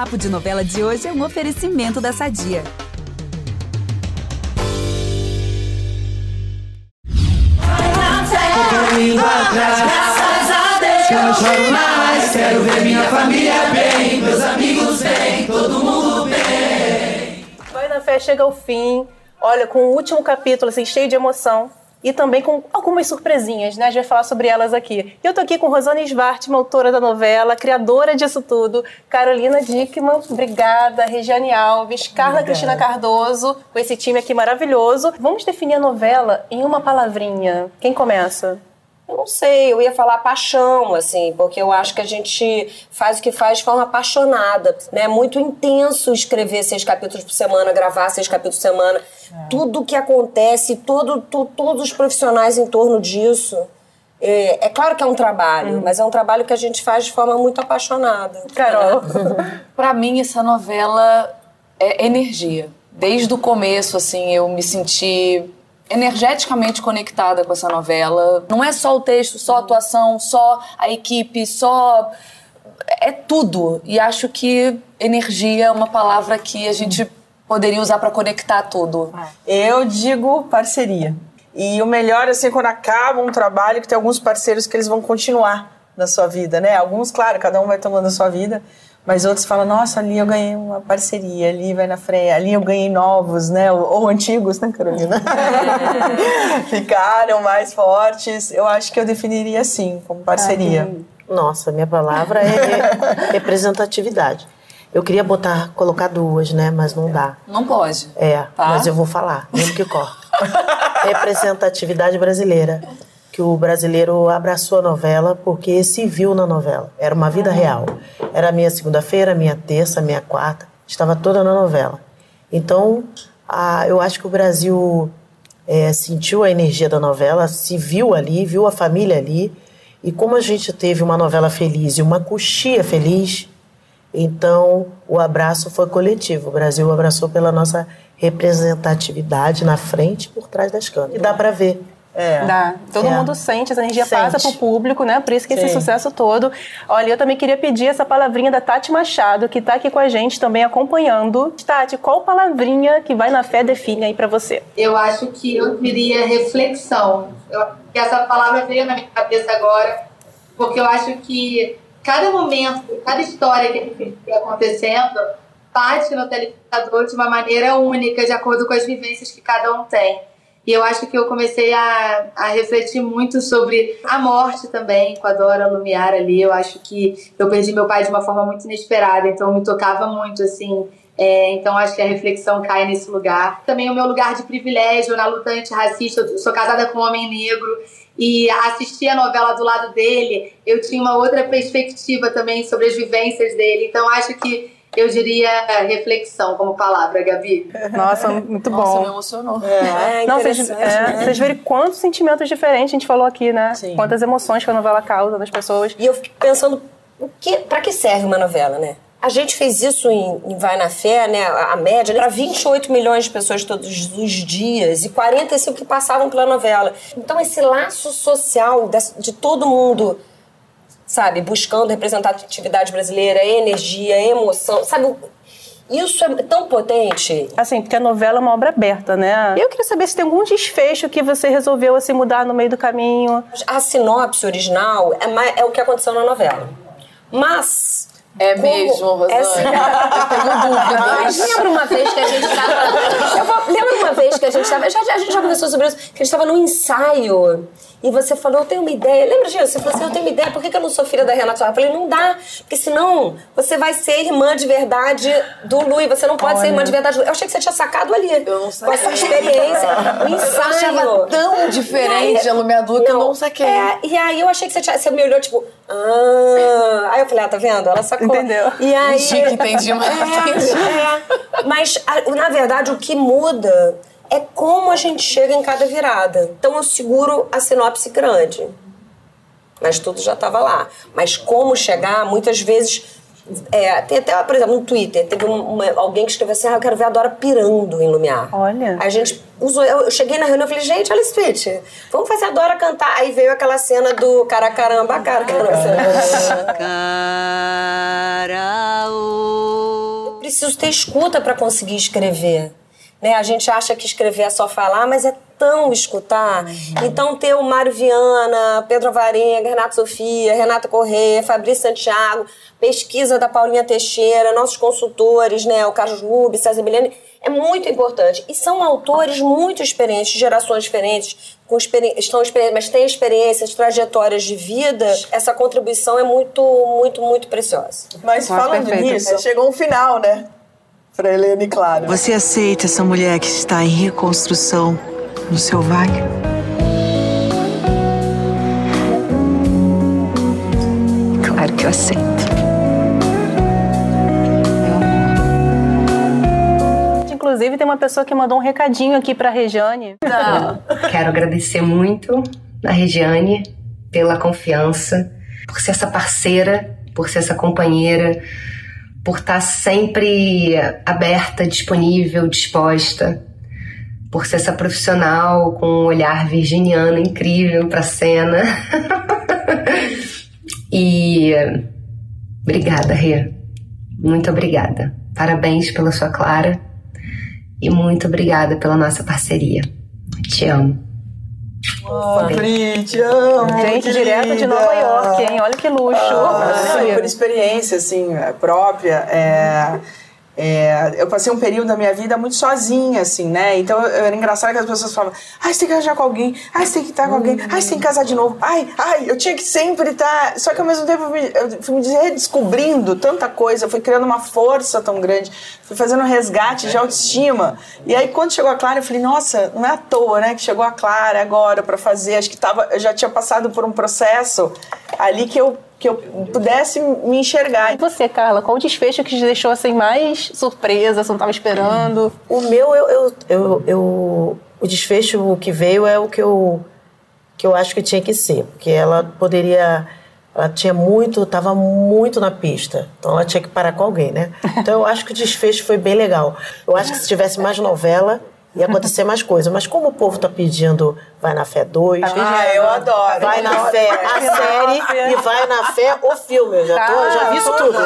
Papo de Novela de hoje é um oferecimento da Sadia. atrás, graças a Deus. Eu não choro mais, quero ver minha família bem, meus amigos bem, todo mundo bem. Vai na fé chega ao fim, olha, com o último capítulo, assim, cheio de emoção e também com algumas surpresinhas, né? A gente vai falar sobre elas aqui. E eu tô aqui com Rosana Svartman, autora da novela, criadora disso tudo, Carolina Dickman, obrigada, Regiane Alves, Carla obrigada. Cristina Cardoso, com esse time aqui maravilhoso. Vamos definir a novela em uma palavrinha. Quem começa? Eu não sei, eu ia falar paixão, assim, porque eu acho que a gente faz o que faz de forma apaixonada, né? É muito intenso escrever seis capítulos por semana, gravar seis capítulos por semana. É. Tudo que acontece, todo, tu, todos os profissionais em torno disso. É, é, claro que é um trabalho, hum. mas é um trabalho que a gente faz de forma muito apaixonada. Carol. Para mim, essa novela é energia. Desde o começo, assim, eu me senti energeticamente conectada com essa novela. Não é só o texto, só a atuação, só a equipe, só. É tudo. E acho que energia é uma palavra que a gente poderia usar para conectar tudo. Eu digo parceria. E o melhor, assim, é quando acaba um trabalho, que tem alguns parceiros que eles vão continuar na sua vida, né? Alguns, claro, cada um vai tomando a sua vida. Mas outros falam, nossa, ali eu ganhei uma parceria, ali vai na freia, ali eu ganhei novos, né? Ou, ou antigos, né, Carolina? Ficaram mais fortes. Eu acho que eu definiria assim, como parceria. Nossa, minha palavra é representatividade. Eu queria botar, colocar duas, né? Mas não dá. Não pode. É, tá? mas eu vou falar, mesmo que corta. Representatividade brasileira que o brasileiro abraçou a novela porque se viu na novela. Era uma vida real. Era minha segunda-feira, minha terça, minha quarta, estava toda na novela. Então, a, eu acho que o Brasil é, sentiu a energia da novela, se viu ali, viu a família ali. E como a gente teve uma novela feliz e uma coxia feliz, então o abraço foi coletivo. O Brasil abraçou pela nossa representatividade na frente e por trás das câmeras. E dá para ver é. Dá. Todo é. mundo sente, essa energia sente. passa pro público, né? Por isso que Sim. esse sucesso todo. Olha, eu também queria pedir essa palavrinha da Tati Machado, que tá aqui com a gente também acompanhando. Tati, qual palavrinha que vai na fé define aí para você? Eu acho que eu diria reflexão. Eu, essa palavra veio na minha cabeça agora, porque eu acho que cada momento, cada história que está acontecendo bate no telespectador de uma maneira única, de acordo com as vivências que cada um tem. E eu acho que eu comecei a, a refletir muito sobre a morte também, com a Dora Lumiar ali. Eu acho que eu perdi meu pai de uma forma muito inesperada, então me tocava muito, assim. É, então acho que a reflexão cai nesse lugar. Também o meu lugar de privilégio na luta antirracista. Eu sou casada com um homem negro e assistir a novela do lado dele, eu tinha uma outra perspectiva também sobre as vivências dele. Então acho que eu diria reflexão como palavra, Gabi. Nossa, muito bom. Nossa, me emocionou. É, é não, vocês, é, né? vocês verem quantos sentimentos diferentes a gente falou aqui, né? Sim. Quantas emoções que a novela causa nas pessoas. E eu fico pensando, o que, pra que serve uma novela, né? A gente fez isso em, em Vai na Fé, né? A, a média, né? Para 28 milhões de pessoas todos os dias e 45 que passavam pela novela. Então, esse laço social de, de todo mundo sabe? Buscando representatividade brasileira, energia, emoção, sabe? Isso é tão potente. Assim, porque a novela é uma obra aberta, né? Eu queria saber se tem algum desfecho que você resolveu assim mudar no meio do caminho. A sinopse original é, é o que aconteceu na novela. Mas é Como? mesmo, Rosana. É assim, eu tenho uma vez que a gente estava. Lembra uma vez que a gente estava. Já, a gente já conversou sobre isso, que a gente estava num ensaio e você falou, eu tenho uma ideia. Lembra disso? Você falou assim, eu tenho uma ideia, por que, que eu não sou filha da Renata? Eu falei, não dá, porque senão você vai ser irmã de verdade do Lu e você não pode Olha. ser irmã de verdade do Lu. Eu achei que você tinha sacado ali. Eu não Com a sua experiência, o ensaio. Eu tão diferente a Lumia Duca, eu não saquei. É, e aí eu achei que você, tinha, você me olhou tipo, ah. Aí eu falei, ah, tá vendo? Ela sacou. Entendeu? E aí. Chique, entendi, mas é, entendi. É. Mas, na verdade, o que muda é como a gente chega em cada virada. Então eu seguro a sinopse grande. Mas tudo já estava lá. Mas como chegar, muitas vezes. É, tem até, por exemplo, no Twitter, teve uma, alguém que escreveu assim: ah, eu quero ver a Dora pirando em Lumiar. Olha. Aí a gente usou. Eu cheguei na reunião e falei: gente, olha esse tweet. Vamos fazer a Dora cantar. Aí veio aquela cena do cara caramba, cara caramba. Cara, preciso ter escuta para conseguir escrever. Né? A gente acha que escrever é só falar, mas é tão escutar. Uhum. Então, ter o Mário Viana, Pedro Varenga, Renato Sofia, Renata Correia, Fabrício Santiago, pesquisa da Paulinha Teixeira, nossos consultores, né? o Carlos Rubens, César Milene, é muito importante. E são autores muito experientes, gerações diferentes, com experi estão experientes, mas têm experiências, trajetórias de vida. Essa contribuição é muito, muito, muito preciosa. Mas falando nisso, chegou um final, né? Para Helene, claro. Você aceita essa mulher que está em reconstrução no seu vale? Claro que eu aceito. Inclusive, tem uma pessoa que mandou um recadinho aqui para a Regiane. Quero agradecer muito a Regiane pela confiança, por ser essa parceira, por ser essa companheira, por estar sempre aberta, disponível, disposta por ser essa profissional com um olhar virginiano incrível para a cena. e obrigada, Rê. Muito obrigada. Parabéns pela sua Clara e muito obrigada pela nossa parceria. Te amo. Pri, te amo. Gente, querida. direto de Nova York, hein? Olha que luxo. Ah, por experiência, assim, própria. É é, eu passei um período da minha vida muito sozinha, assim, né? Então era engraçado que as pessoas falavam: ai, você tem que casar com alguém, ai, você tem que estar com alguém, ai, você tem que casar de novo, ai, ai, eu tinha que sempre estar. Só que ao mesmo tempo eu fui me redescobrindo tanta coisa, fui criando uma força tão grande, fui fazendo um resgate de autoestima. E aí quando chegou a Clara, eu falei: nossa, não é à toa, né? Que chegou a Clara agora para fazer. Acho que tava, eu já tinha passado por um processo ali que eu que eu pudesse me enxergar. E você, Carla, qual o desfecho que te deixou assim mais surpresa, você não estava esperando? O meu, eu, eu, eu, eu, o desfecho que veio é o que eu, que eu acho que tinha que ser, porque ela poderia ela tinha muito, estava muito na pista. Então ela tinha que parar com alguém, né? Então eu acho que o desfecho foi bem legal. Eu acho que se tivesse mais novela, ia acontecer mais coisas. Mas como o povo está pedindo Vai na Fé 2. Ah, eu adoro. Vai na Fé a série e Vai na Fé o filme. Eu já, tô, ah, já vi isso tudo.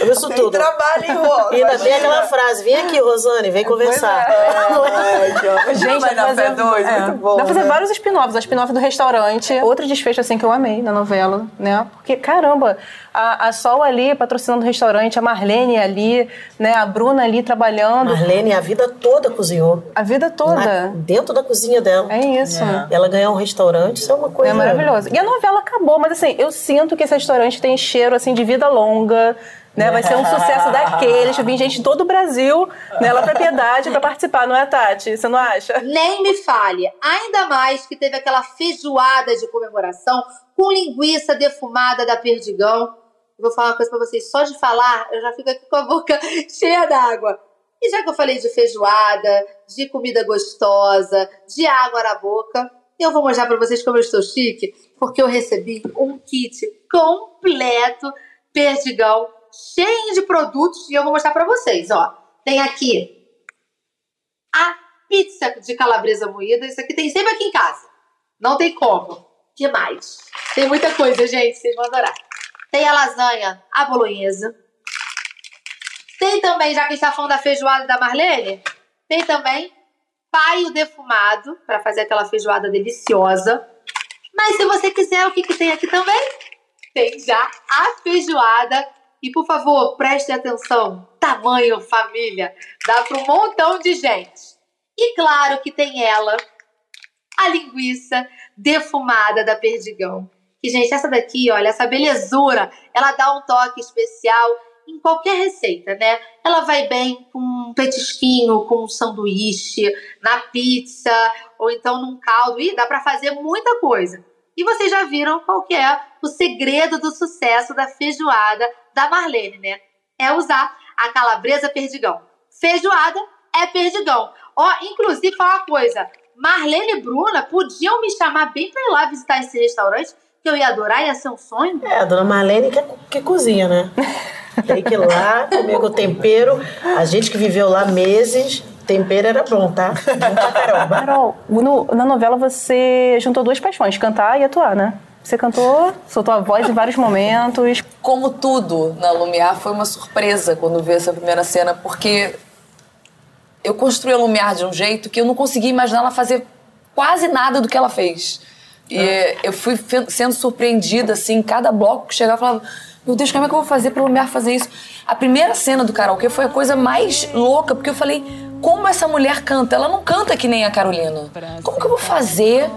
Eu vi isso tudo. trabalho em Roma. E ainda tem aquela frase: vem aqui, Rosane, vem conversar. É. Gente, Vai na Fé 2, é. muito bom. Dá pra fazer né? vários spin-offs. A spin-off do restaurante. Outro desfecho assim que eu amei na novela, né? Porque, caramba, a, a Sol ali patrocinando o restaurante, a Marlene ali, né? A Bruna ali trabalhando. Marlene a vida toda cozinhou. A vida toda. Na, dentro da cozinha dela. É isso. É. Ela ganhar um restaurante, isso é uma coisa... É maravilhoso. E a novela acabou, mas assim, eu sinto que esse restaurante tem cheiro, assim, de vida longa, né? Vai ser um sucesso daqueles. Vim gente de todo o Brasil, né, lá pra Piedade pra participar, não é, Tati? Você não acha? Nem me fale. Ainda mais que teve aquela feijoada de comemoração com linguiça defumada da Perdigão. Vou falar uma coisa pra vocês. Só de falar, eu já fico aqui com a boca cheia d'água. E já que eu falei de feijoada, de comida gostosa, de água na boca, eu vou mostrar para vocês como eu estou chique, porque eu recebi um kit completo perdigão, cheio de produtos, e eu vou mostrar para vocês, ó. Tem aqui a pizza de calabresa moída, isso aqui tem sempre aqui em casa. Não tem como. que mais? Tem muita coisa, gente, vocês vão adorar. Tem a lasanha, a bolonhesa, tem também, já que está falando da feijoada da Marlene, tem também paio defumado para fazer aquela feijoada deliciosa. Mas se você quiser, o que, que tem aqui também? Tem já a feijoada. E por favor, preste atenção: tamanho família, dá para um montão de gente. E claro que tem ela, a linguiça defumada da Perdigão. Que, gente, essa daqui, olha, essa belezura, ela dá um toque especial em qualquer receita, né? Ela vai bem com um petisquinho, com um sanduíche, na pizza, ou então num caldo. E dá para fazer muita coisa. E vocês já viram qual que é o segredo do sucesso da feijoada da Marlene, né? É usar a calabresa perdigão. Feijoada é perdigão. Ó, inclusive, falar uma coisa. Marlene e Bruna podiam me chamar bem pra ir lá visitar esse restaurante, que eu ia adorar, ia ser um sonho. É, a dona Marlene que, que cozinha, né? Tem que ir lá comer com tempero. A gente que viveu lá meses, tempero era bom, tá? Bom pra caramba. Carol, no, na novela você juntou duas paixões, cantar e atuar, né? Você cantou, soltou a voz em vários momentos. Como tudo na Lumiar, foi uma surpresa quando vi essa primeira cena, porque eu construí a Lumiar de um jeito que eu não conseguia imaginar ela fazer quase nada do que ela fez. E ah. eu fui sendo surpreendida, assim, cada bloco que chegava, eu falava, meu Deus, como é que eu vou fazer pra Lumiar fazer isso? A primeira cena do karaokê foi a coisa mais louca, porque eu falei, como essa mulher canta? Ela não canta que nem a Carolina. Como que eu vou fazer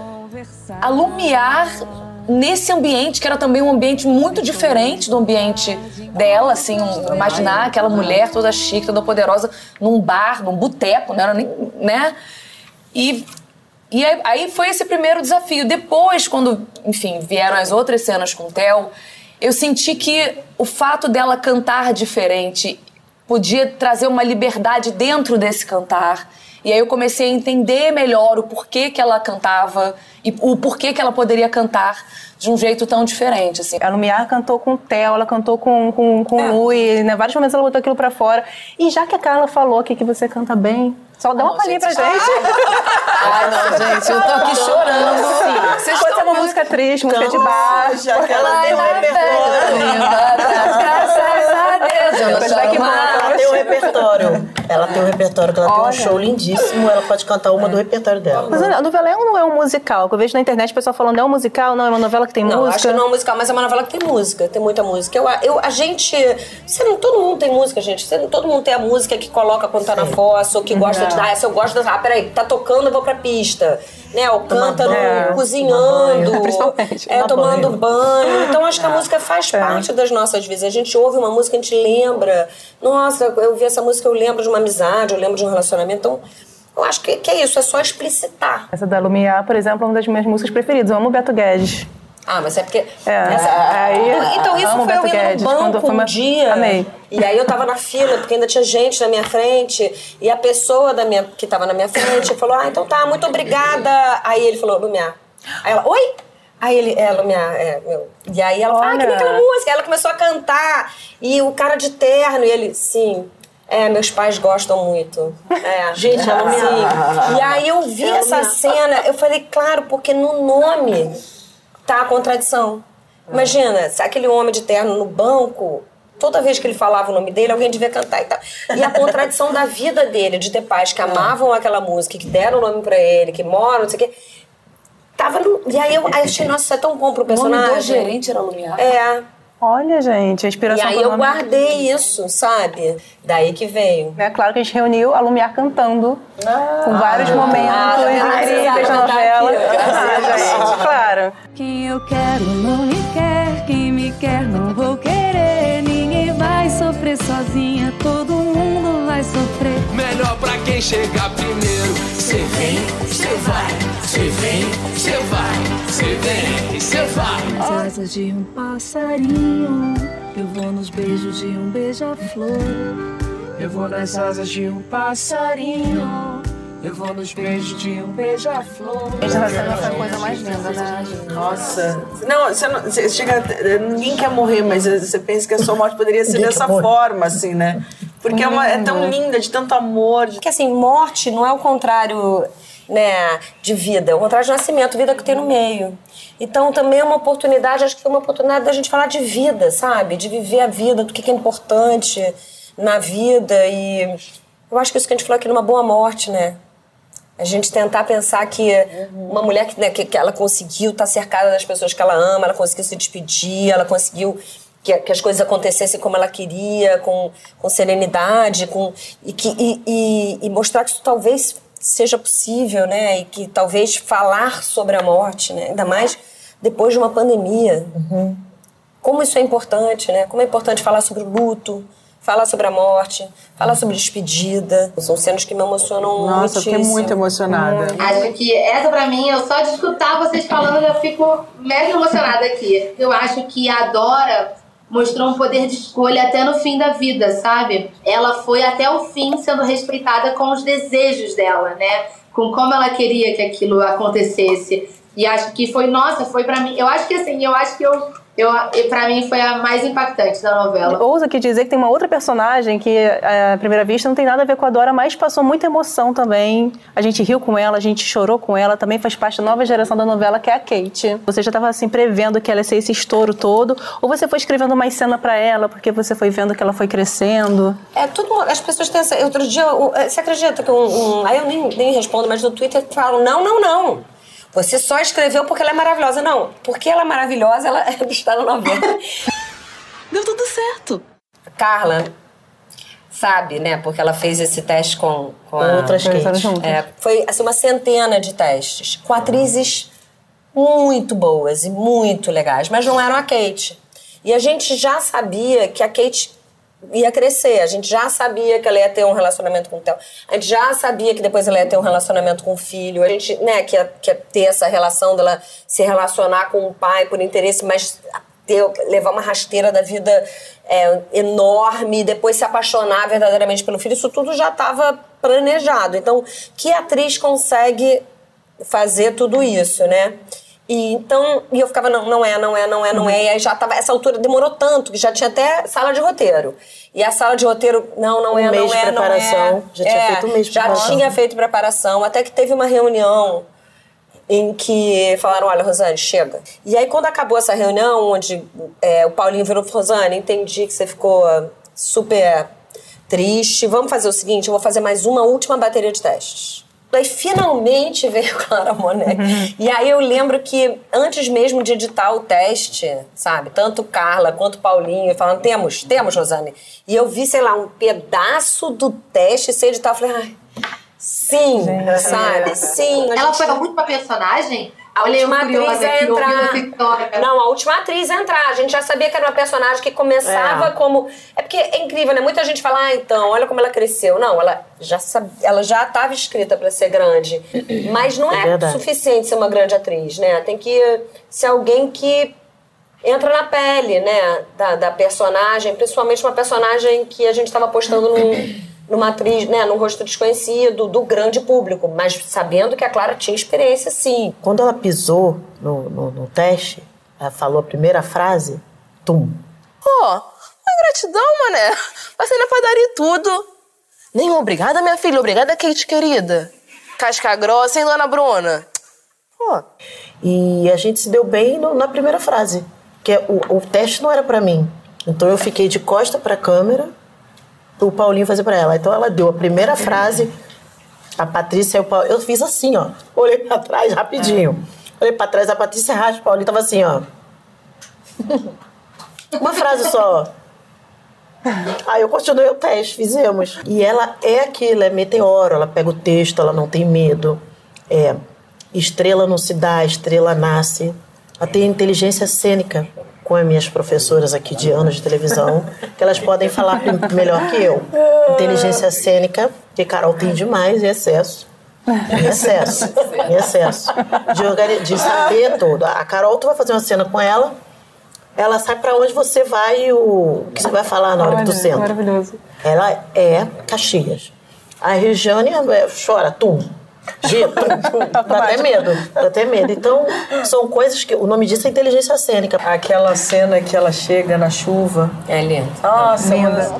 a Lumiar nesse ambiente, que era também um ambiente muito diferente do ambiente dela, assim, um, imaginar aquela mulher toda chique, toda poderosa, num bar, num boteco, não era nem, né? E e aí foi esse primeiro desafio. Depois, quando, enfim, vieram as outras cenas com o Theo, eu senti que o fato dela cantar diferente podia trazer uma liberdade dentro desse cantar. E aí eu comecei a entender melhor o porquê que ela cantava e o porquê que ela poderia cantar de um jeito tão diferente, assim. A Lumiar cantou com o Theo, ela cantou com, com, com é. o Lui, né? Vários momentos ela botou aquilo pra fora. E já que a Carla falou aqui que você canta bem, só dá uma palhinha pra gente. Ai, não, gente, eu tô aqui chorando. Sim. Vocês Pode ser uma música triste, música de baixo. Já que ela tem a Deus. Ela tem um repertório. Ela tem um repertório, que ela tem um show lindíssimo. Ela pode cantar uma do repertório dela. Mas a novela é não é um musical? Eu vejo na internet o pessoal falando, é um musical? Não, é uma novela que tem não, música? acho que não é um musical, mas é uma novela que tem música. Tem muita música. Eu, eu, a gente... Você não, todo mundo tem música, gente. Você, todo mundo tem a música que coloca quando tá na fossa, ou que gosta de... Ah, se eu gosto da... Ah, peraí, tá tocando, eu vou pra pista. Né? Ou canta no, é, cozinhando. É, tomando banho. banho. Então, acho que a é. música faz é. parte das nossas vidas. A gente ouve uma música, a gente lembra. Nossa, eu vi essa música, eu lembro de uma amizade, eu lembro de um relacionamento. Então, eu acho que, que é isso, é só explicitar. Essa da Lumiar, por exemplo, é uma das minhas músicas preferidas. Eu amo Beto Guedes. Ah, mas é porque. É, essa... aí, então, isso foi eu indo Guedes, no banco uma... um dia. Amei. E aí eu tava na fila, porque ainda tinha gente na minha frente. E a pessoa da minha, que tava na minha frente falou: Ah, então tá, muito obrigada. Aí ele falou: Lumiar. Aí ela: Oi? Aí ele, é, Lumiar, é, meu. E aí ela falou: Ah, que aquela música. Aí ela começou a cantar. E o cara de terno, e ele: Sim. É, meus pais gostam muito. É. Gente, ela me E aí eu vi essa cena, eu falei, claro, porque no nome tá a contradição. Imagina, aquele homem de terno no banco, toda vez que ele falava o nome dele, alguém devia cantar e tal. E a contradição da vida dele, de ter pais que amavam aquela música, que deram o nome para ele, que moram, não sei o quê. Tava no... E aí eu achei, nossa, isso é tão bom pro personagem. O nome do gerente era Lumiar. É. Olha, gente, a inspiração E aí eu guardei isso, sabe? Daí que veio. É claro que a gente reuniu a Lumiar cantando ah, com vários ah, momentos ah, incríveis da novela. Ah, gente, claro. Quem eu quero não me quer, quem me quer não vou querer. Ninguém vai sofrer sozinha, todo vai sofrer. Melhor pra quem chegar primeiro. Cê vem, cê vai, cê vem, cê vai, cê vem, cê vai. As asas de um passarinho, eu vou nos beijos de um beija-flor. Eu vou nas asas de um passarinho. Eu vou nos beijos de um beija-flor. Essa vai ser a coisa mais linda, né? Nossa. Não, você, não, você chega. Ninguém quer morrer, mas você pensa que a sua morte poderia ser dessa forma, assim, né? Porque é, uma, é tão linda, de tanto amor. De... Porque assim, morte não é o contrário né, de vida, é o contrário de nascimento, vida que tem no meio. Então também é uma oportunidade, acho que foi uma oportunidade da gente falar de vida, sabe? De viver a vida, do que é importante na vida. E eu acho que isso que a gente falou aqui numa boa morte, né? A gente tentar pensar que uma mulher que, né, que, que ela conseguiu estar tá cercada das pessoas que ela ama, ela conseguiu se despedir, ela conseguiu que, que as coisas acontecessem como ela queria, com, com serenidade, com, e, que, e, e, e mostrar que isso talvez seja possível, né? E que talvez falar sobre a morte, né? ainda mais depois de uma pandemia. Uhum. Como isso é importante, né? Como é importante falar sobre o luto, falar sobre a morte, falar sobre despedida. São cenas que me emocionam Nossa, muitíssimo. Nossa, fiquei muito emocionada. Acho que essa pra mim, eu só de escutar vocês falando, eu fico mega emocionada aqui. Eu acho que a Dora mostrou um poder de escolha até no fim da vida, sabe? Ela foi até o fim sendo respeitada com os desejos dela, né? Com como ela queria que aquilo acontecesse. E acho que foi, nossa, foi para mim. Eu acho que assim, eu acho que eu Eu, e pra mim foi a mais impactante da novela. Ouso aqui dizer que tem uma outra personagem que, à primeira vista, não tem nada a ver com a Dora, mas passou muita emoção também. A gente riu com ela, a gente chorou com ela, também faz parte da nova geração da novela, que é a Kate. Você já estava assim, prevendo que ela ia ser esse estouro todo, ou você foi escrevendo mais cena para ela, porque você foi vendo que ela foi crescendo? É, tudo. As pessoas têm essa. Outro dia, você acredita que um. um aí eu nem, nem respondo, mas no Twitter falam: não, não, não. Você só escreveu porque ela é maravilhosa. Não, porque ela é maravilhosa, ela está na novela. Deu tudo certo. Carla sabe, né? Porque ela fez esse teste com, com a, outras Kate. É, foi assim, uma centena de testes com atrizes muito boas e muito legais, mas não eram a Kate. E a gente já sabia que a Kate ia crescer. A gente já sabia que ela ia ter um relacionamento com o Theo. A gente já sabia que depois ela ia ter um relacionamento com o filho. A gente, né, que ia, que ia ter essa relação dela se relacionar com o pai por interesse, mas ter, levar uma rasteira da vida é, enorme, depois se apaixonar verdadeiramente pelo filho. Isso tudo já estava planejado. Então, que atriz consegue fazer tudo isso, né? E então, e eu ficava, não, não é, não é, não é, não é. E aí já tava, essa altura demorou tanto, que já tinha até sala de roteiro. E a sala de roteiro, não, não Um é, mês não de é, não preparação. é. Já tinha É, feito um mês de Já preparação. tinha feito preparação, até que teve uma reunião em que falaram, olha, Rosane, chega. E aí, quando acabou essa reunião, onde é, o Paulinho virou Rosane, entendi que você ficou super triste, vamos fazer o seguinte, eu vou fazer mais uma última bateria de testes. Aí finalmente veio Clara Monet. E aí eu lembro que antes mesmo de editar o teste, sabe? Tanto Carla quanto Paulinho falando, temos, temos, Rosane. E eu vi, sei lá, um pedaço do teste ser editado. Eu falei, ai, sim, sabe? Sim. Ela gente- foi a última personagem? A Olha, última atriz a entrar. Não, a última atriz a entrar. A gente já sabia que era uma personagem que começava É. como. É porque é incrível, né? Muita gente fala, ah, então, olha como ela cresceu. Não, ela já ela já estava escrita para ser grande. Mas não É é, suficiente ser uma grande atriz, né? Tem que ser alguém que entra na pele, né? Da, da personagem, principalmente uma personagem que a gente estava apostando num. Numa atriz, né, num rosto desconhecido, do grande público, mas sabendo que a Clara tinha experiência, sim. Quando ela pisou no, no, no teste, ela falou a primeira frase, tum. Pô, uma gratidão, mané. Passei na padaria e tudo. Nem obrigada, minha filha. Obrigada, Kate, querida. Casca grossa, hein, dona Bruna? Pô, E a gente se deu bem no- na primeira frase, que é, o, o teste não era pra mim. Então eu fiquei de costa pra câmera, o Paulinho fazer pra ela. Então ela deu a primeira frase, a Patrícia e o Paulinho. Eu fiz assim, ó. Olhei pra trás rapidinho. Olhei pra trás, a Patrícia Raspa, o Paulinho tava assim, ó. Uma frase só. Aí eu continuei o teste, fizemos. E ela é aquilo, é meteoro, ela pega o texto, ela não tem medo. É, estrela não se dá, estrela nasce. Ela tem inteligência cênica com as minhas professoras aqui de anos de televisão, que elas podem falar melhor que eu. Inteligência cênica, que Carol tem demais, em excesso. Em excesso, em excesso. De, de saber tudo. A Carol, tu vai fazer uma cena com ela, ela sabe pra onde você vai e o, o que você vai falar na hora que tu senta. Maravilhoso. Ela é Caxias. A Regiane é, chora, tum. G, tum. Dá até medo. Dá até medo. Então, são coisas que. O nome disso é inteligência cênica. Aquela cena que ela chega na chuva. É lindo. Nossa, Linda.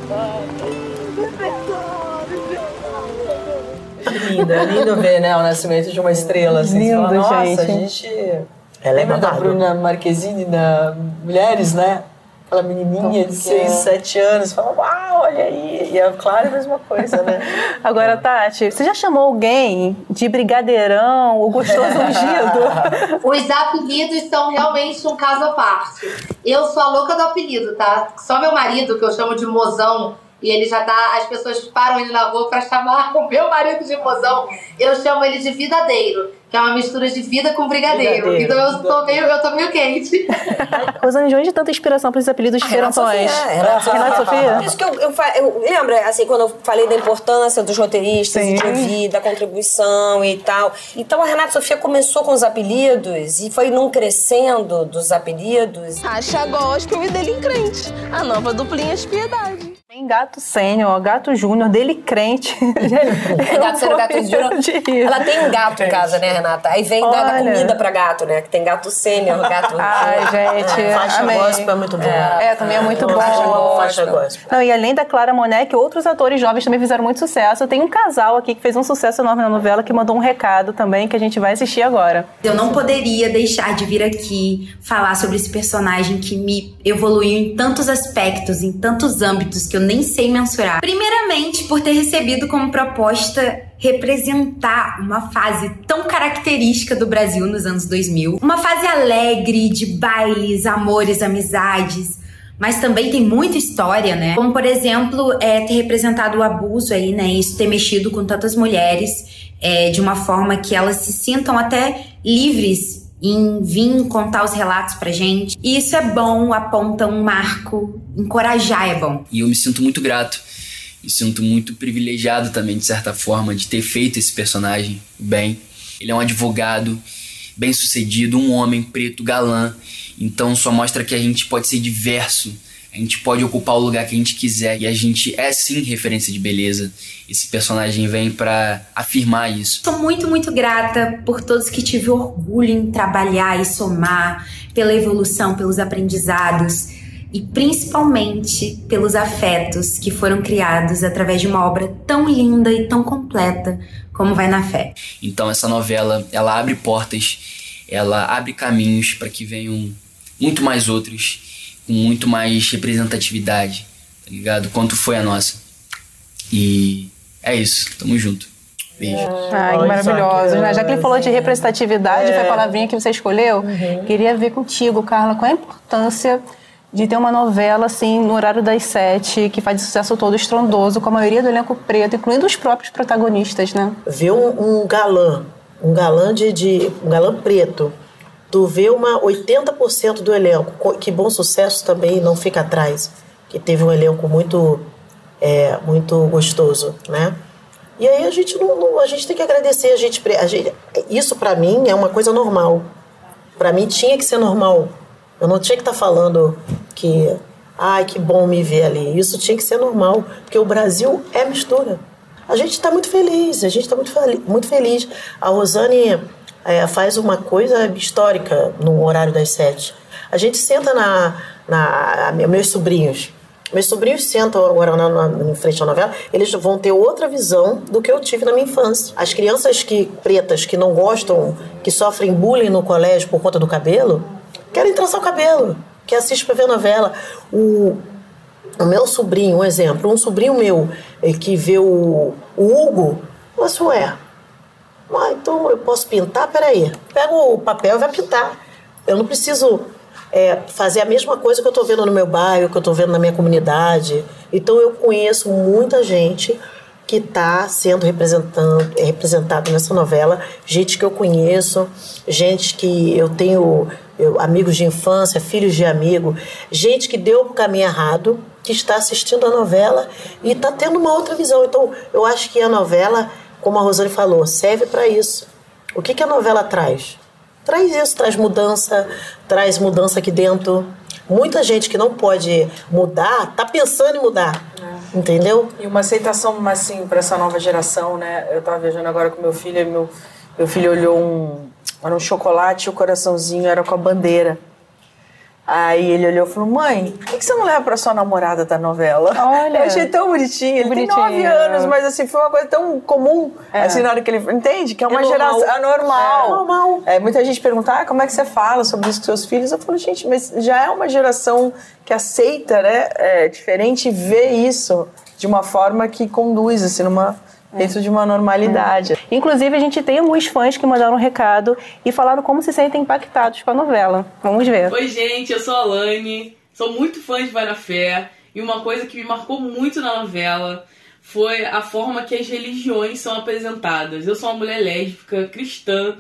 Lindo, é lindo ver, né, o nascimento de uma estrela. Assim. Você Lindo, fala, Nossa, gente. a gente... Ela é Lembra da. Bruna Marquezine, da Mulheres, né? Aquela menininha de 6, 7 anos. Fala, uau, olha aí. E a Clara é a mesma coisa, né? Agora, Tati, você já chamou alguém de brigadeirão ou gostoso ungido? Os apelidos são realmente um caso à parte. Eu sou a louca do apelido, tá? Só meu marido, que eu chamo de mozão, e ele já tá. As pessoas param ele na rua pra chamar o meu marido de mozão. Eu chamo ele de vidadeiro, que é uma mistura de vida com brigadeiro. Brigadeiro. Então eu tô meio, eu tô meio quente. Rosane, de onde tanta inspiração para esses apelidos Renato diferentões? Sofia, Renato Sofia. Por isso que eu, eu, eu lembra, assim, quando eu falei da importância dos roteiristas Sim. e de ouvir, da contribuição e tal. Então a Renata Sofia começou com os apelidos e foi num crescendo dos apelidos. Acha gospel e dele crente. A nova duplinha de piedade. Tem gato sênior, gato júnior, dele crente. É gato sênior, gato júnior. Ela tem um gato em casa, né, Renata? Aí vem dar Olha. comida pra gato, né? Que tem gato sênior, gato... Ai, gente, É, faixa amei. gospel é muito bom. É, também é muito bom. Faixa gospel, faixa gospel. Não, e além da Clara Monet, outros atores jovens também fizeram muito sucesso. Tem um casal aqui que fez um sucesso enorme na novela, que mandou um recado também, que a gente vai assistir agora. Eu não poderia deixar de vir aqui falar sobre esse personagem que me evoluiu em tantos aspectos, em tantos âmbitos que eu nem sei mensurar. Primeiramente, por ter recebido como proposta representar uma fase tão característica do Brasil nos anos 2000. Uma fase alegre de bailes, amores, amizades. Mas também tem muita história, né? Como, por exemplo, é, ter representado o abuso aí, né? Isso ter mexido com tantas mulheres é, de uma forma que elas se sintam até livres em vir contar os relatos pra gente. E isso é bom, aponta um marco, encorajar é bom. E eu me sinto muito grato. Me sinto muito privilegiado também, de certa forma, de ter feito esse personagem bem. Ele é um advogado bem sucedido, um homem preto, galã. Então só mostra que a gente pode ser diverso. A gente pode ocupar o lugar que a gente quiser. E a gente é sim referência de beleza. Esse personagem vem pra afirmar isso. Sou muito, muito grata por todos que tive orgulho em trabalhar e somar, pela evolução, pelos aprendizados e principalmente pelos afetos que foram criados através de uma obra tão linda e tão completa como Vai na Fé. Então essa novela, ela abre portas, ela abre caminhos para que venham muito mais outros, com muito mais representatividade, tá ligado? Quanto foi a nossa. E é isso, tamo junto. Beijo. Ai, que maravilhoso. né? Já que ele falou de representatividade, foi a palavrinha que você escolheu, queria ver contigo, Carla, qual a importância de ter uma novela assim no horário das sete, que faz sucesso todo estrondoso, com a maioria do elenco preto, incluindo os próprios protagonistas, né? Ver um, um galã, um galã de, de- um galã preto, vê uma 80% do elenco, co- que bom sucesso também não fica atrás, que teve um elenco muito é, muito gostoso, né? E aí a gente não, não- a gente tem que agradecer a gente, a gente isso pra mim é uma coisa normal. Pra mim tinha que ser normal. Eu não tinha que estar falando que ai que bom me ver ali. Isso tinha que ser normal, porque o Brasil é mistura. A gente está muito feliz, a gente está muito, muito feliz. A Rosane é, faz uma coisa histórica no horário das sete. A gente senta na, na meus sobrinhos. Meus sobrinhos sentam agora na, na- em frente à novela, eles vão ter outra visão do que eu tive na minha infância. As crianças que pretas que não gostam, que sofrem bullying no colégio por conta do cabelo, querem trançar o cabelo, que assiste pra ver novela. O, o meu sobrinho, um exemplo, um sobrinho meu eh, que vê o, o Hugo, fala assim, ué, ah, então eu posso pintar? Peraí. Pega o papel e vai pintar. Eu não preciso é, fazer a mesma coisa que eu estou vendo no meu bairro, que eu estou vendo na minha comunidade. Então eu conheço muita gente que está sendo representado nessa novela, gente que eu conheço, gente que eu tenho eu- amigos de infância, filhos de amigo, gente que deu o caminho errado, que está assistindo a novela e está tendo uma outra visão. Então eu acho que a novela como a Rosane falou, serve para isso. O que, que a novela traz? Traz isso, traz mudança, traz mudança aqui dentro. Muita gente que não pode mudar, tá pensando em mudar. Entendeu? E uma aceitação, assim, para essa nova geração, né? Eu tava viajando agora com meu filho e meu, meu filho olhou um, era um chocolate e o coraçãozinho era com a bandeira. Aí ele olhou e falou: Mãe, por que você não leva pra sua namorada da novela? Olha. Eu achei tão bonitinho. Ele tem Bonitinho. nove anos, mas assim, foi uma coisa tão comum. É. Assim, na hora que ele. Entende? Que é uma É geração. É normal. É normal. É, muita gente pergunta: ah, como é que você fala sobre isso com seus filhos? Eu falo, gente, mas já é uma geração que aceita, né? É, diferente e vê isso de uma forma que conduz, assim, numa. Dentro de uma normalidade. Inclusive, a gente tem alguns fãs que mandaram um recado e falaram como se sentem impactados com a novela. Vamos ver. Oi, gente, eu sou a Alane, sou muito fã de Vai na Fé, e uma coisa que me marcou muito na novela foi a forma que as religiões são apresentadas. Eu sou uma mulher lésbica, cristã,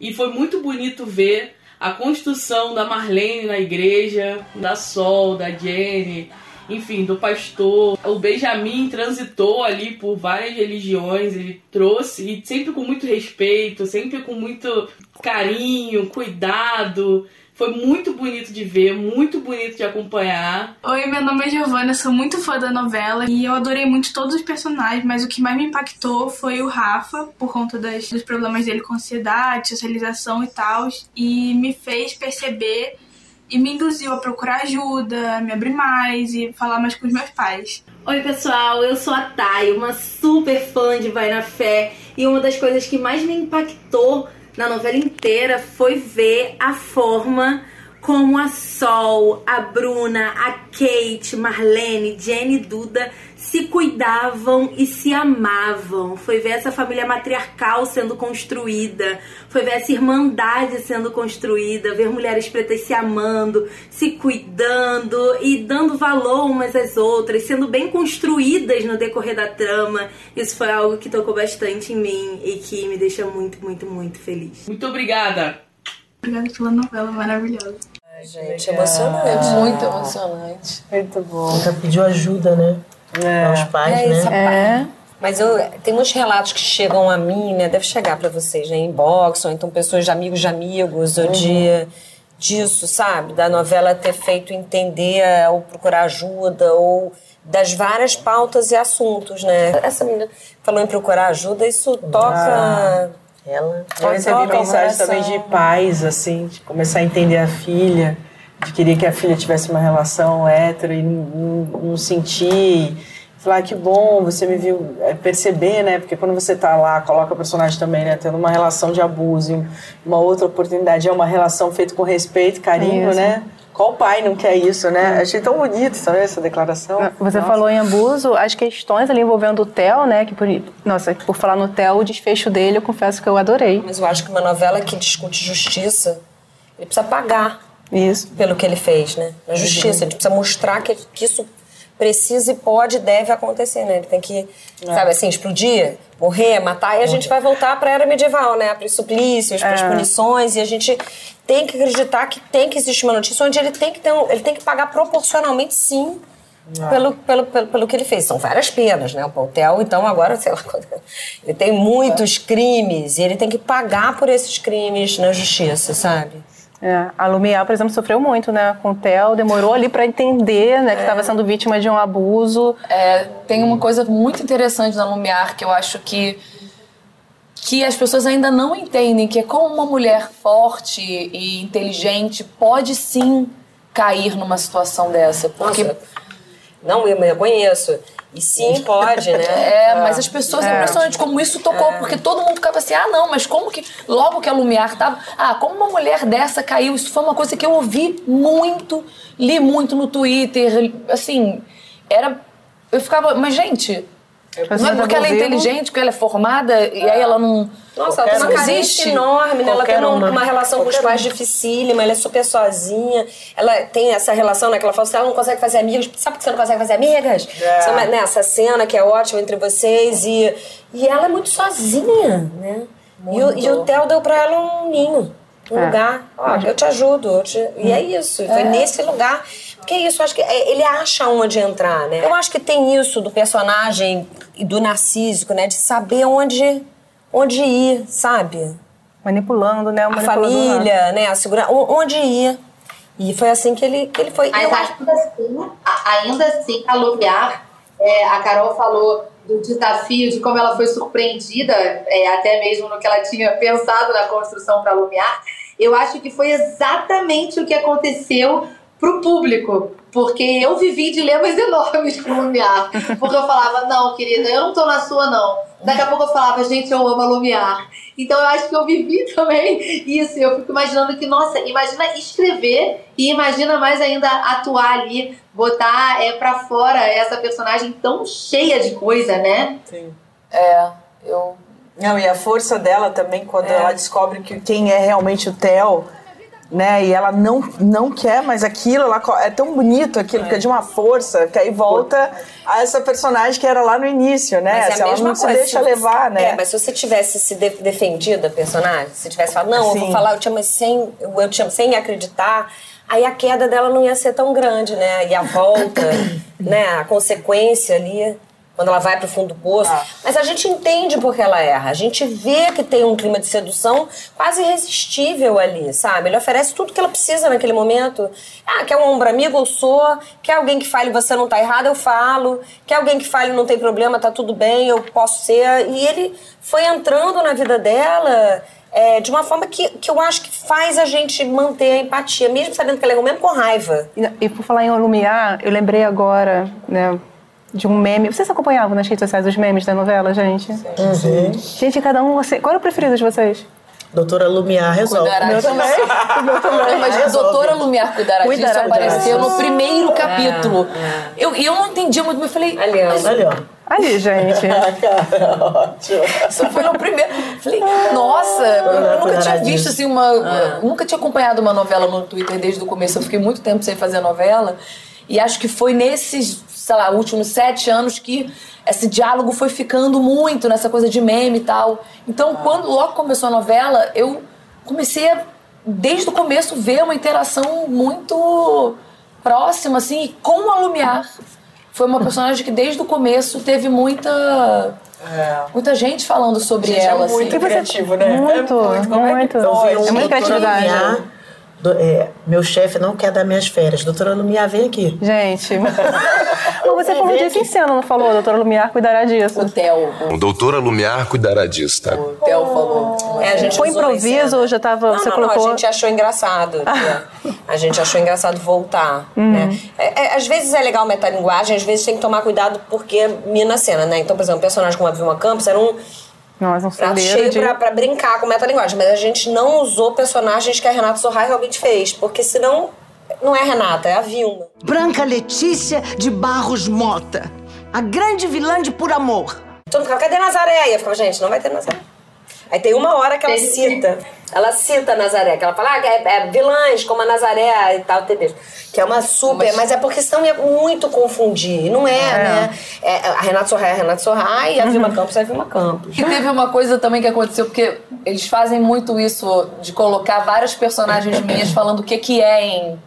e foi muito bonito ver a construção da Marlene na igreja, da Sol, da Jenny, enfim, do pastor. O Benjamin transitou ali por várias religiões, ele trouxe, e sempre com muito respeito, sempre com muito carinho, cuidado, Foi muito bonito de ver, muito bonito de acompanhar. Oi, meu nome é Giovana, sou muito fã da novela e eu adorei muito todos os personagens, mas o que mais me impactou foi o Rafa, por conta das, dos problemas dele com ansiedade, socialização e tal, e me fez perceber e me induziu a procurar ajuda, a me abrir mais e falar mais com os meus pais. Oi, pessoal, eu sou a Thay, uma super fã de Vai na Fé, e uma das coisas que mais me impactou na novela inteira foi ver a forma como a Sol, a Bruna, a Kate, Marlene, Jenny Duda se cuidavam e se amavam. Foi ver essa família matriarcal sendo construída, foi ver essa irmandade sendo construída, ver mulheres pretas se amando, se cuidando e dando valor umas às outras, sendo bem construídas no decorrer da trama. Isso foi algo que tocou bastante em mim e que me deixa muito, muito, muito feliz. Muito obrigada. Obrigada pela novela maravilhosa. Gente, emocionante. É muito emocionante. Muito bom. Nunca pediu ajuda, né? É. Aos pais, É, né? parte. Mas eu, tem muitos relatos que chegam a mim, né? Deve chegar pra vocês, né? Inbox, ou então pessoas de amigos de amigos, ou de disso, sabe? Da novela ter feito entender eh, ou procurar ajuda, ou das várias pautas e assuntos, né? Essa menina falou em procurar ajuda, isso toca. Ela. Eu recebi mensagem também de pais, assim, de começar a entender a filha, de querer que a filha tivesse uma relação hétero e não, não, não sentir. Falar "Ah, que bom, você me viu é, perceber, né? Porque quando você tá lá, coloca o personagem também, né? Tendo uma relação de abuso, uma outra oportunidade é uma relação feita com respeito, carinho, Isso. né? Qual pai não quer isso, né? Achei tão bonito também essa declaração. Você Nossa. falou em abuso, as questões ali envolvendo o Theo, né? Que por, nossa, por falar no Theo, o desfecho dele, eu confesso que eu adorei. Mas eu acho que uma novela que discute justiça, ele precisa pagar Isso. pelo que ele fez, né? Na justiça. Ele precisa mostrar que, que isso precisa e pode e deve acontecer, né? Ele tem que, sabe assim, explodir, morrer, matar, e a gente vai voltar para a era medieval, né? Para os suplícios, para as É. punições, e a gente tem que acreditar que tem que existir uma notícia onde ele tem que ter um, ele tem que pagar proporcionalmente, sim. Pelo, pelo, pelo, pelo que ele fez. São várias penas, né? O Pautel, então, agora, sei lá, ele tem muitos crimes e ele tem que pagar por esses crimes na justiça, sabe? É, a Lumiar, por exemplo, sofreu muito, né? Com o Theo, demorou ali pra entender, né? Que estava sendo vítima de um abuso. É, tem uma coisa muito interessante na Lumiar que eu acho que que as pessoas ainda não entendem, que é como uma mulher forte e inteligente pode sim cair numa situação dessa. Porque Nossa, não, eu, conheço. E sim, pode, né? É, mas as pessoas, é impressionante como isso tocou, porque todo mundo ficava assim, ah, não, mas como que, logo que a Lumiar tava, ah, como uma mulher dessa caiu? Isso foi uma coisa que eu ouvi muito, li muito no Twitter, assim, era, eu ficava, mas gente, não é porque ela é inteligente, porque ela é formada, e aí ela não... Nossa, ela tem uma carência existe. enorme, né? Ela tem Qualquer uma, uma. uma relação com os Qualquer pais uma. dificílima, ela é super sozinha. Ela tem essa relação, né? Que ela fala assim, ela não consegue fazer amigos. Sabe por que você não consegue fazer amigas? É. Sabe, né, essa cena que é ótima entre vocês. E, e ela é muito sozinha, né? E o, e o Theo deu pra ela um ninho. Um É. lugar. Ó, eu te ajudo. eu te- E é isso. Foi É. nesse lugar. Porque é isso, acho que é, ele acha onde entrar, né? Eu acho que tem isso do personagem e do narcísico, né? De saber onde, onde ir, sabe? Manipulando, né? A família, né? A segurança. Onde ir. E foi assim que ele, que ele foi. Mas ainda assim, ainda assim, a Lumiar, é, a Carol falou do desafio, de como ela foi surpreendida, é, até mesmo no que ela tinha pensado na construção para Lumiar. Eu acho que foi exatamente o que aconteceu pro público. Porque eu vivi dilemas enormes com Lumiar. Porque eu falava, não, querida, eu não tô na sua, não. Daqui a pouco eu falava, gente, eu amo a Lumiar. Então eu acho que eu vivi também isso. Eu fico imaginando que, nossa, imagina escrever e imagina mais ainda atuar ali, botar é, pra fora essa personagem tão cheia de coisa, né? Sim. É, eu. Não, e a força dela também, quando ela descobre que quem é realmente o Theo, né? E ela não, não quer mais aquilo, ela, é tão bonito aquilo, porque é de uma força, que aí volta a essa personagem que era lá no início, né? Mas é Se a ela mesma não se coisa. deixa levar, né? É, mas se você tivesse se de- defendido a personagem, se tivesse falado, não, eu vou falar, eu te amo sem, eu te amo sem acreditar, aí a queda dela não ia ser tão grande, né? E a volta, né? A consequência ali. Quando ela vai pro fundo do poço. Mas a gente entende porque ela erra. A gente vê que tem um clima de sedução quase irresistível ali, sabe? Ele oferece tudo que ela precisa naquele momento. Ah, quer um ombro amigo? Eu sou. Quer alguém que fale você não tá errado? Eu falo. Quer alguém que fale não tem problema, tá tudo bem, eu posso ser. E ele foi entrando na vida dela é, de uma forma que, que eu acho que faz a gente manter a empatia, mesmo sabendo que ela é mesmo com raiva. E, e por falar em Lumiar, eu lembrei agora, né, de um meme. Vocês acompanhavam nas redes sociais os memes da novela, gente? Uhum. Gente, cada um. Você... Qual era o preferido de vocês? Doutora Lumiar resolve. Cuidará Meu disso. também. O meu também. Mas Resolve. doutora Lumiar cuidará, Cuidará disso apareceu no primeiro É, capítulo. Eu, e eu não entendia muito, mas eu falei. Ali, mas Ali, ó. Ali, gente. Ótimo. Isso foi no primeiro. Falei, nossa, eu, eu nunca tinha visto assim uma. Nunca tinha acompanhado uma novela no Twitter desde o começo. Eu fiquei muito tempo sem fazer novela. E acho que foi nesses, sei lá, últimos sete anos que esse diálogo foi ficando muito nessa coisa de meme e tal. Então, quando logo começou a novela, eu comecei a, desde o começo, ver uma interação muito próxima, assim, com a Lumiar. Foi uma personagem que desde o começo teve muita. Muita gente falando sobre Gente, é ela. muito assim. criativo, né? Muito, É muito. Como é que muito. pode? É muita Doutora criatividade. Lumiar, do- é, meu chefe não quer dar minhas férias. Doutora Lumiar, vem aqui. Gente. Mas você falou disso em cena, não falou? Doutora Lumiar cuidará disso. O Theo. O doutora Lumiar cuidará disso, tá? O Theo falou. É, a gente Foi improviso ou já tava. Não, você não, colocou. não, a gente achou engraçado. que A gente achou engraçado voltar. Uhum. Né? É, é, às vezes é legal metalinguagem, às vezes tem que tomar cuidado porque mina a cena, né? Então, por exemplo, um personagem como a Vilma Campos era um Nossa, um prato cheio de... pra, pra brincar com metalinguagem. Mas a gente não usou personagens que a Renata Sorrai realmente fez, porque senão não é a Renata, é a Vilma. Branca Letícia de Barros Mota, a grande vilã de Por Amor. Todo mundo ficava, cadê Nazaré? E eu ficava, gente, não vai ter Nazaré. Aí tem uma hora que ela cita, ela cita a Nazaré, que ela fala, ah, é, é vilãs como a Nazaré e tal, entendeu? Que é uma super, mas, é porque senão ia muito confundir. Não é, né? É, a Renata Sorra é a Renata Sorra e a Vilma Campos é a Vilma Campos. E teve uma coisa também que aconteceu, porque eles fazem muito isso de colocar várias personagens minhas falando o que que é em...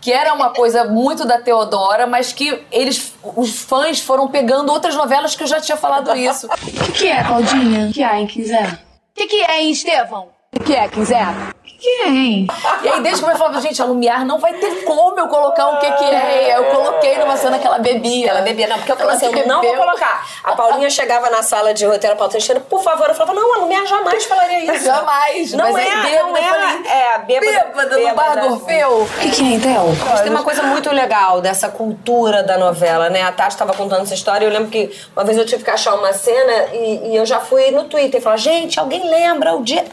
Que era uma coisa muito da Teodora, mas que eles, os fãs foram pegando outras novelas que eu já tinha falado isso. O que, que é, Claudinha? O que é, hein, quiser? O que, que é, hein, Estevão? O que é, quiser? O que, é, hein? E aí, desde que eu falava, gente, a Lumiar não vai ter como eu colocar o que que é. Eu coloquei numa cena que ela bebia. Ela bebia, não, porque eu falei Ela assim, eu não vou colocar. A Paulinha chegava na sala de roteiro, a Paulo Teixeira, por favor, eu falava, não, a Lumiar jamais falaria isso. Jamais, Não mas é, aí bêbada, não eu é, falei, é, a bêbada, bêbada no bar do Orfeu. O que, que é, então? Mas tem uma coisa muito legal dessa cultura da novela, né? A Tati estava contando essa história e eu lembro que uma vez eu tive que achar uma cena e, e eu já fui no Twitter e falar, gente, alguém lembra o dia...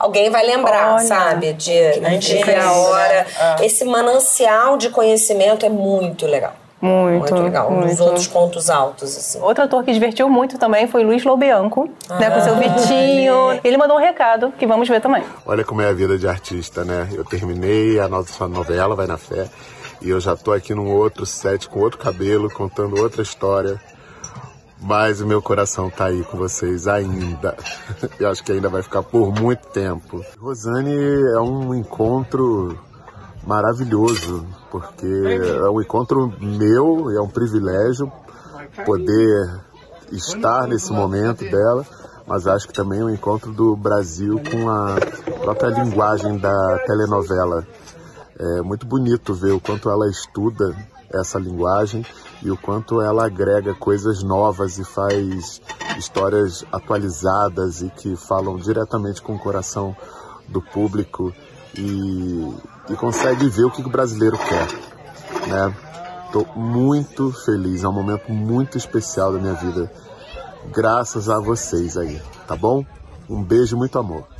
Alguém vai lembrar, Olha, sabe? De, de tinha a hora. Ah. Esse manancial de conhecimento é muito legal. Muito, Muito legal. Um dos outros pontos altos, assim. Outro ator que divertiu muito também foi Luiz Lobianco, né, com Ah. seu Vitinho. Ele mandou um recado que vamos ver também. Olha como é a vida de artista, né? Eu terminei a nossa novela, Vai na Fé, e eu já tô aqui num outro set com outro cabelo, contando outra história. Mas o meu coração tá aí com vocês ainda. Eu acho que ainda vai ficar por muito tempo. Rosane é um encontro maravilhoso, porque é um encontro meu, é um privilégio poder estar nesse momento dela, mas acho que também é um encontro do Brasil com a própria linguagem da telenovela. É muito bonito ver o quanto ela estuda essa linguagem e o quanto ela agrega coisas novas e faz histórias atualizadas e que falam diretamente com o coração do público e, e consegue ver o que o brasileiro quer, né? Tô muito feliz, é um momento muito especial da minha vida, graças a vocês aí, tá bom? Um beijo muito amor.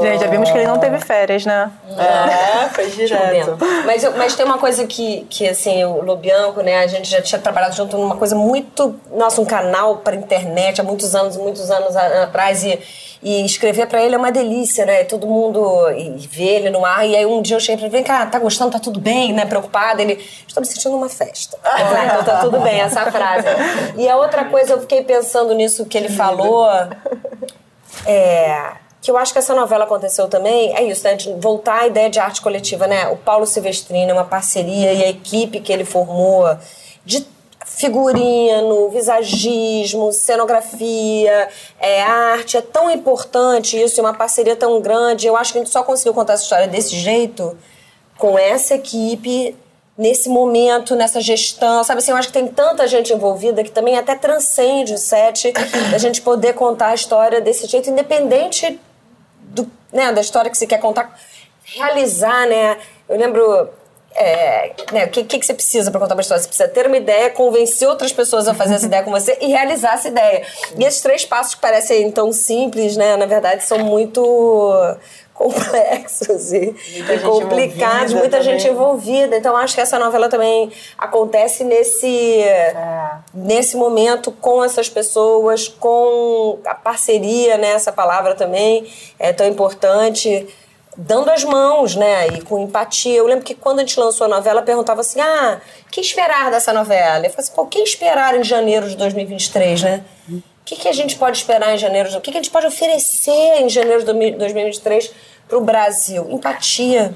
Gente, já vimos que ele não teve férias, né? É, foi direto. Mas, eu- mas tem uma coisa que, que, assim, o Lobianco, né, a gente já tinha trabalhado junto numa coisa muito. Nossa, um canal para internet há muitos anos, muitos anos atrás. E, e escrever para ele é uma delícia, né? Todo mundo e ver ele no ar. E aí um dia eu cheguei pra ele: vem cá, tá gostando, tá tudo bem, né? Preocupada. Ele: estou me sentindo numa festa. Eu falei, "Ah, então tá tudo bem, essa frase. E a outra coisa, eu fiquei pensando nisso que ele falou. É, que eu acho que essa novela aconteceu também, é isso, né? De voltar à ideia de arte coletiva, né? O Paulo Silvestrini, uma parceria e a equipe que ele formou de figurino, visagismo, cenografia, é, arte. É tão importante isso, e uma parceria tão grande. Eu acho que a gente só conseguiu contar essa história desse jeito com essa equipe nesse momento, nessa gestão, sabe assim, eu acho que tem tanta gente envolvida que também até transcende o set da gente poder contar a história desse jeito, independente do, né, da história que você quer contar, realizar, né? Eu lembro é, né, o que, que, você precisa para contar uma história? Você precisa ter uma ideia, convencer outras pessoas a fazer essa ideia com você e realizar essa ideia. E esses três passos que parecem tão simples, né, na verdade, são muito complexos e, e complicados, muita também. gente envolvida. Então acho que essa novela também acontece nesse é. nesse momento com essas pessoas, com a parceria, né? Essa palavra também é tão importante. Dando as mãos, né? E com empatia. Eu lembro que quando a gente lançou a novela, perguntava assim: ah, o que esperar dessa novela? Eu falei assim: pô, o que esperar em janeiro de 2023, né? Que, que a gente pode esperar em janeiro? O que, que a gente pode oferecer em janeiro de 2023 para o Brasil? Empatia.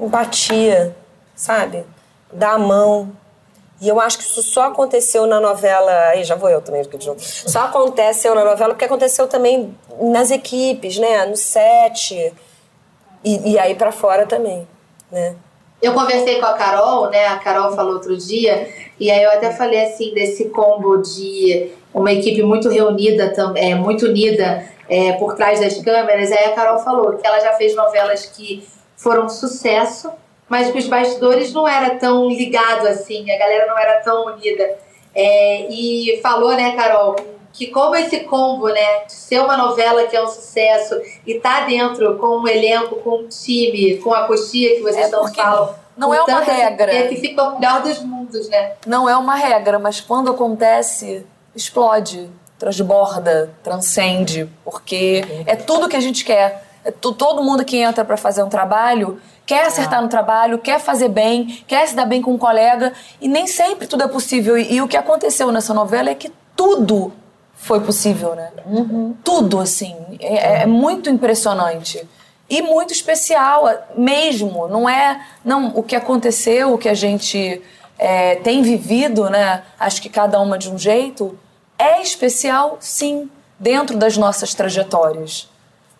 Empatia, sabe? Dar a mão. E eu acho que isso só aconteceu na novela. Aí já vou eu também, só aconteceu na novela porque aconteceu também nas equipes, né? No set. E, e aí para fora também, né? Eu conversei com a Carol, né? A Carol falou outro dia, e aí eu até falei assim desse combo de uma equipe muito reunida, é, muito unida é, por trás das câmeras. Aí a Carol falou que ela já fez novelas que foram um sucesso, mas que os bastidores não era tão ligado assim, a galera não era tão unida. É, e falou, né, Carol, que como esse combo, né, de ser uma novela que é um sucesso e tá dentro com um elenco, com um time, com a coxia que vocês é não falam. Não é uma regra. É que fica o melhor dos mundos, né? Não é uma regra, mas quando acontece, explode transborda, transcende, porque é tudo que a gente quer. É todo mundo que entra para fazer um trabalho quer acertar no trabalho, quer fazer bem, quer se dar bem com um colega, e nem sempre tudo é possível. E, e o que aconteceu nessa novela é que tudo foi possível, né? Uhum. Tudo, assim. É, é, muito impressionante. E muito especial mesmo. Não é não o que aconteceu, o que a gente é, tem vivido, né? Acho que cada uma de um jeito é especial, sim, dentro das nossas trajetórias.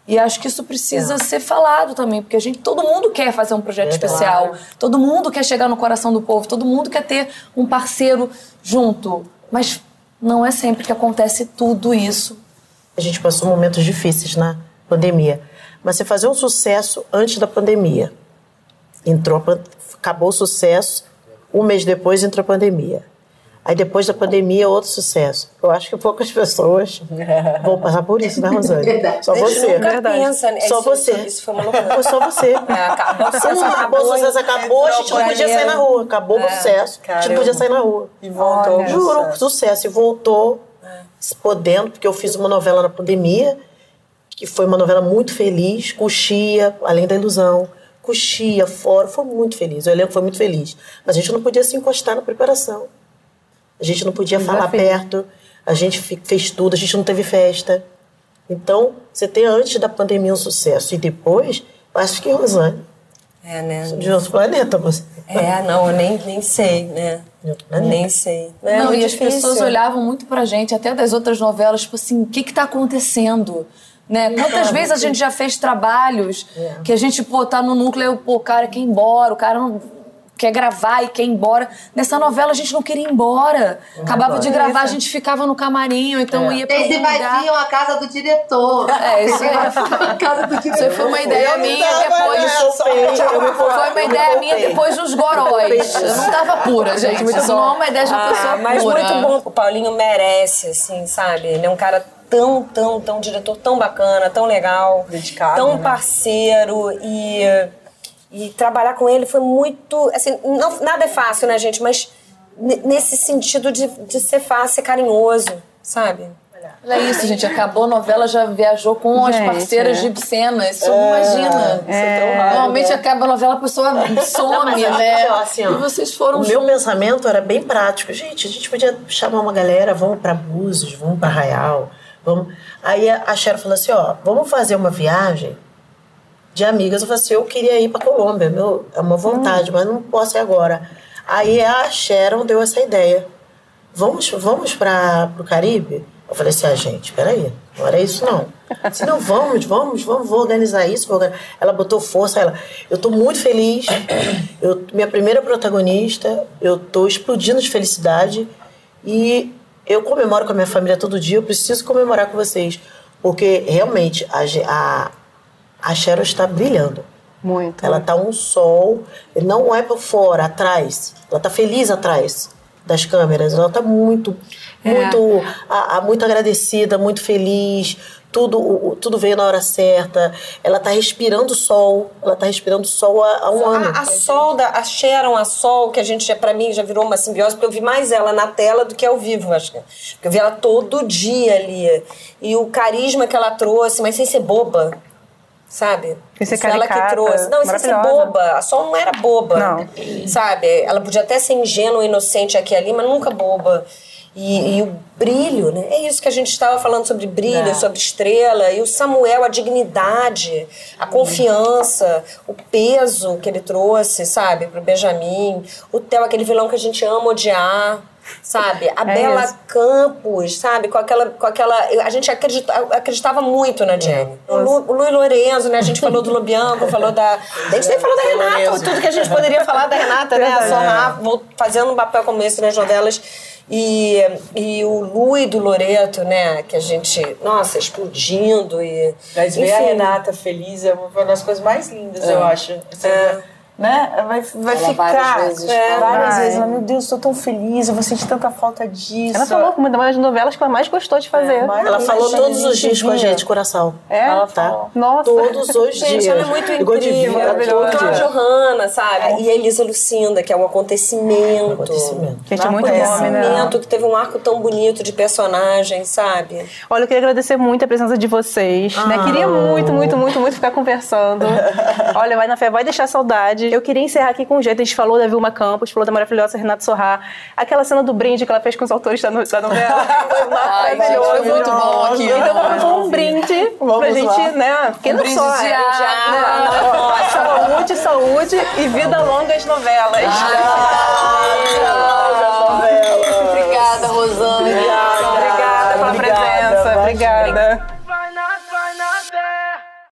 E acho que isso precisa é. ser falado também, porque a gente, todo mundo quer fazer um projeto é especial, claro. todo mundo quer chegar no coração do povo, todo mundo quer ter um parceiro junto, mas não é sempre que acontece tudo isso. A gente passou momentos difíceis na pandemia, mas você fazer um sucesso antes da pandemia, entrou, acabou o sucesso, um mês depois entrou a pandemia. Aí depois da pandemia, outro sucesso. Eu acho que poucas pessoas vão passar por isso, né, Rosane? Verdade. Só você. Nunca Verdade. pensa, né? Só isso, você. Isso foi uma loucura. Foi só você. É, acabou, o sucesso acabou, o sucesso acabou, a gente não podia sair na rua. Acabou é, o sucesso, caramba. a gente não podia sair na rua. E voltou. Olha, Juro, sucesso. sucesso. E voltou, é. podendo, porque eu fiz uma novela na pandemia, que foi uma novela muito feliz, coxia, além da ilusão. Coxia, fora, foi muito feliz. O elenco foi muito feliz. Mas a gente não podia se encostar na preparação. A gente não podia falar perto, a gente fez tudo, a gente não teve festa. Então, você tem antes da pandemia um sucesso e depois, acho que Rosane. É, né? De outro planeta você. É, não, eu nem, nem sei, né? Eu nem sei. É não, e as pessoas olhavam muito pra gente, até das outras novelas, tipo assim, o que que tá acontecendo? Né? Quantas vezes a gente já fez trabalhos é. que a gente, pô, tá no núcleo, pô, o cara quer ir embora, o cara não quer gravar e quer ir embora. Nessa novela a gente não queria ir embora. Acabava de gravar, a gente ficava no camarim, então é. ia pra Eles invadiam a casa do diretor. É, isso aí. a casa do diretor. Isso foi uma ideia minha depois. Foi uma ideia minha depois dos goróis. Eu não tava pura, gente. Isso não é uma ideia de uma pessoa ah, mas pura. muito bom. O Paulinho merece, assim, sabe? Ele é um cara tão, tão, tão diretor, tão bacana, tão legal. Dedicado. Tão né? parceiro e e trabalhar com ele foi muito. Assim, não, nada é fácil, né, gente? Mas nesse sentido de, de ser fácil, ser carinhoso, sabe? Olha isso, gente. Acabou a novela, já viajou com gente, as parceiras é. de cena. Isso é, imagina. É, é Normalmente né? acaba a novela, a pessoa some, não, né? Assim, ó, e vocês foram O juntos. meu pensamento era bem prático. Gente, a gente podia chamar uma galera, vamos para Búzios, vamos para Arraial. Vamos... Aí a Cheryl falou assim, ó, vamos fazer uma viagem de amigas. Eu falei assim, eu queria ir para Colômbia, meu, é uma vontade, hum. mas não posso ir agora. Aí a Sharon deu essa ideia. vamos, vamos para o Caribe? Eu falei assim, ah, gente, peraí, não era isso não. Se não, vamos, vamos, vamos, vou organizar isso. Vou organizar. Ela botou força, ela, eu tô muito feliz, eu, minha primeira protagonista, eu tô explodindo de felicidade e eu comemoro com a minha família todo dia, eu preciso comemorar com vocês, porque realmente a, a, a Cheryl está brilhando. Muito. Ela tá um sol, não é por fora, atrás. Ela tá feliz atrás das câmeras. Ela tá muito, É. muito, a, a- muito agradecida, muito feliz. Tudo, o- tudo veio na hora certa. Ela tá respirando sol. Ela tá respirando sol há, há um ano. A, a Sol, da, a Sharon, a Sol, que a gente, já, pra mim, já virou uma simbiose, porque eu vi mais ela na tela do que ao vivo, acho que. Porque eu vi ela todo dia ali. E o carisma que ela trouxe, mas sem ser boba. Sabe? Sem ser Isso ela que caricata, trouxe. Não, ser maravilhosa. boba. A Sol não era boba. Não. Sabe? Ela podia até ser ingênua, inocente aqui e ali, mas nunca boba. E, e o brilho, né? É isso que a gente estava falando sobre brilho, É. sobre estrela. E o Samuel, a dignidade, a confiança, o peso que ele trouxe, sabe, pro Benjamin. O Theo, aquele vilão que a gente ama odiar. Sabe? A É Bela isso. Campos, sabe? Com aquela, com aquela. A gente acredita, acreditava muito na Jenny. O, Lu, o Luiz Lorenzo, né? A gente falou do Lubianco, falou da. A gente nem falou da Renata, tudo que a gente poderia falar da Renata, né? A Sorra vou fazendo um papel como esse nas novelas. E, e o Lu e do Loreto, né? Que a gente, nossa, explodindo e. Mas ver a. Renata feliz é uma das coisas mais lindas, É. eu acho. Assim, Né? Vai, vai Ela ficar várias vezes é, várias Vai. vezes. Ela, Meu Deus, tô tão feliz, eu vou sentir tanta falta disso. Ela falou que uma das novelas que ela mais gostou de fazer. Ela falou todos os dias com a gente, coração. É? Ela tá? Nossa. Todos os Gente, dias. ela é muito incrível. Maravilhosa. todo A. Johanna, sabe? E a Elisa Lucinda, que é um acontecimento. acontecimento. Gente, é muito nome, né? acontecimento que teve um arco tão bonito de personagem, sabe? Olha, eu queria agradecer muito a presença de vocês. né? Ah. Queria muito, muito, muito, muito ficar conversando. Olha, vai na fé, vai deixar saudade verdade. Eu queria encerrar aqui com um jeito. A gente falou da Vilma Campos, falou da maravilhosa Renata Sorrar. Aquela cena do brinde que ela fez com os autores da, novela. Foi maravilhoso. Foi muito bom aqui. Então vamos fazer um brinde vamos pra gente, né? Porque um não só. De é. ar, né? saúde, saúde e vida longa às novelas. Ah, ah, novelas. Obrigada, Rosana.